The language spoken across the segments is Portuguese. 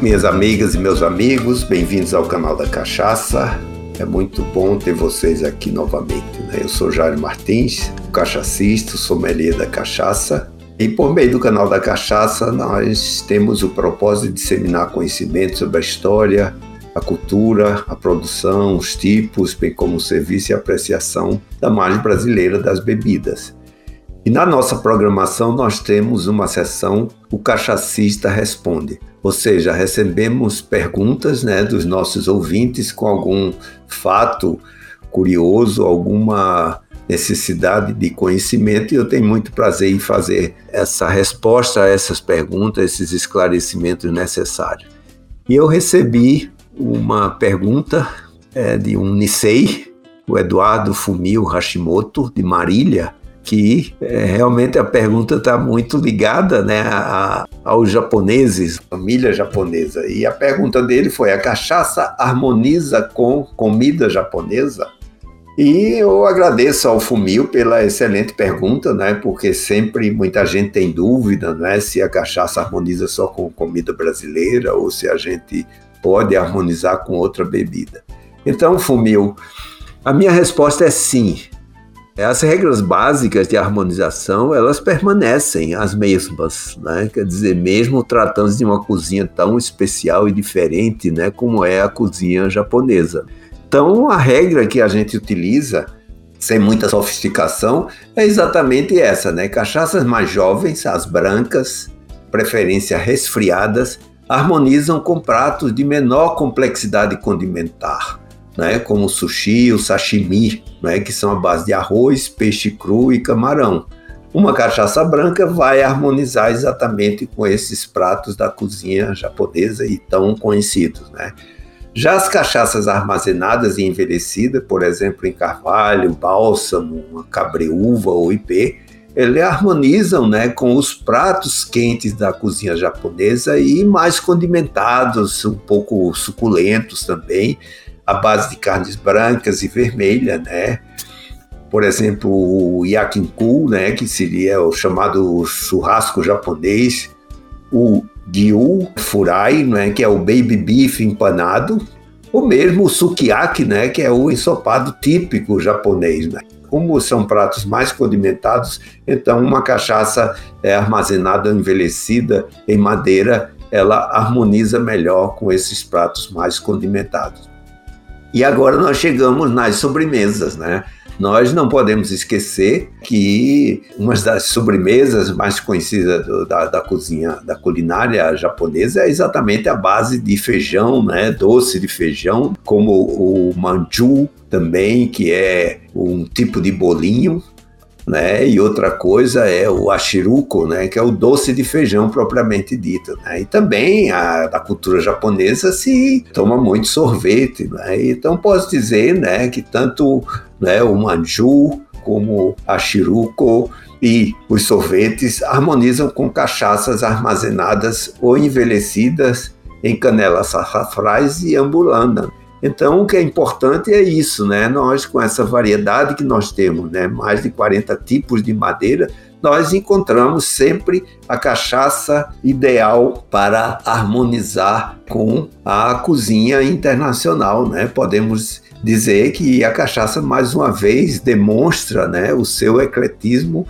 minhas amigas e meus amigos, bem-vindos ao canal da Cachaça. É muito bom ter vocês aqui novamente. Né? Eu sou Jair Martins, cachacista, sommelier da cachaça. E por meio do canal da Cachaça, nós temos o propósito de disseminar conhecimento sobre a história, a cultura, a produção, os tipos, bem como o serviço e apreciação da margem brasileira das bebidas. E na nossa programação nós temos uma sessão O Cachacista Responde, ou seja, recebemos perguntas né, dos nossos ouvintes com algum fato curioso, alguma necessidade de conhecimento, e eu tenho muito prazer em fazer essa resposta a essas perguntas, esses esclarecimentos necessários. E eu recebi uma pergunta é, de um Nisei, o Eduardo Fumio Hashimoto, de Marília, que é, realmente a pergunta está muito ligada né, a, aos japoneses, família japonesa. E a pergunta dele foi: a cachaça harmoniza com comida japonesa? E eu agradeço ao Fumil pela excelente pergunta, né? Porque sempre muita gente tem dúvida, né? Se a cachaça harmoniza só com comida brasileira ou se a gente pode harmonizar com outra bebida. Então, Fumil, a minha resposta é sim. As regras básicas de harmonização, elas permanecem as mesmas, né? Quer dizer, mesmo tratando de uma cozinha tão especial e diferente, né, como é a cozinha japonesa. Então, a regra que a gente utiliza, sem muita sofisticação, é exatamente essa, né? Cachaças mais jovens, as brancas, preferência resfriadas, harmonizam com pratos de menor complexidade condimentar né, como o sushi, o sashimi, né, que são a base de arroz, peixe cru e camarão. Uma cachaça branca vai harmonizar exatamente com esses pratos da cozinha japonesa e tão conhecidos, né? Já as cachaças armazenadas e envelhecidas, por exemplo, em carvalho, bálsamo, cabreúva ou ipê, eles harmonizam né, com os pratos quentes da cozinha japonesa e mais condimentados, um pouco suculentos também, à base de carnes brancas e vermelhas, né? Por exemplo, o yakinku, né, que seria o chamado churrasco japonês, o gyu furai, né, que é o baby beef empanado, ou mesmo o sukiyaki, né, que é o ensopado típico japonês, né? Como são pratos mais condimentados, então uma cachaça é armazenada, envelhecida em madeira, ela harmoniza melhor com esses pratos mais condimentados. E agora nós chegamos nas sobremesas, né? Nós não podemos esquecer que uma das sobremesas mais conhecidas do, da, da, cozinha, da culinária japonesa é exatamente a base de feijão, né? Doce de feijão, como o manju também, que é um tipo de bolinho né? E outra coisa é o ashiruko, né? Que é o doce de feijão propriamente dito, né? E também a, a cultura japonesa se toma muito sorvete, né? Então posso dizer, né? Que tanto né, o manju como a shiruko e os sorvetes harmonizam com cachaças armazenadas ou envelhecidas em canelas safrais e ambulana. Então, o que é importante é isso, né? Nós, com essa variedade que nós temos, né? mais de 40 tipos de madeira, nós encontramos sempre a cachaça ideal para harmonizar com a cozinha internacional, né? Podemos dizer que a cachaça mais uma vez demonstra, né, o seu ecletismo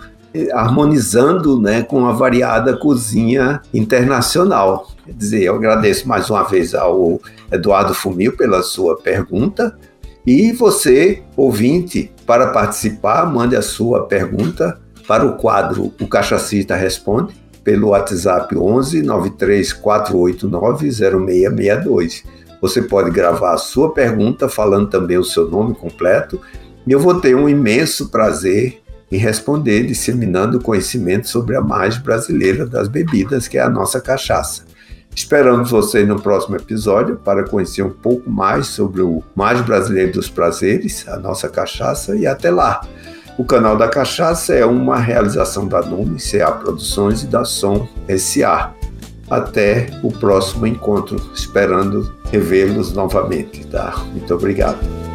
harmonizando né, com a variada cozinha internacional. Quer dizer, eu agradeço mais uma vez ao Eduardo Fumil pela sua pergunta. E você, ouvinte, para participar, mande a sua pergunta para o quadro O Cachacista Responde pelo WhatsApp 11 93 489 0662. Você pode gravar a sua pergunta falando também o seu nome completo e eu vou ter um imenso prazer em responder, disseminando conhecimento sobre a margem brasileira das bebidas, que é a nossa cachaça. Esperamos vocês no próximo episódio para conhecer um pouco mais sobre o mais brasileiro dos prazeres, a nossa cachaça, e até lá. O canal da Cachaça é uma realização da Nume CA Produções e da Som SA. Até o próximo encontro, esperando revê-los novamente, tá? Muito obrigado.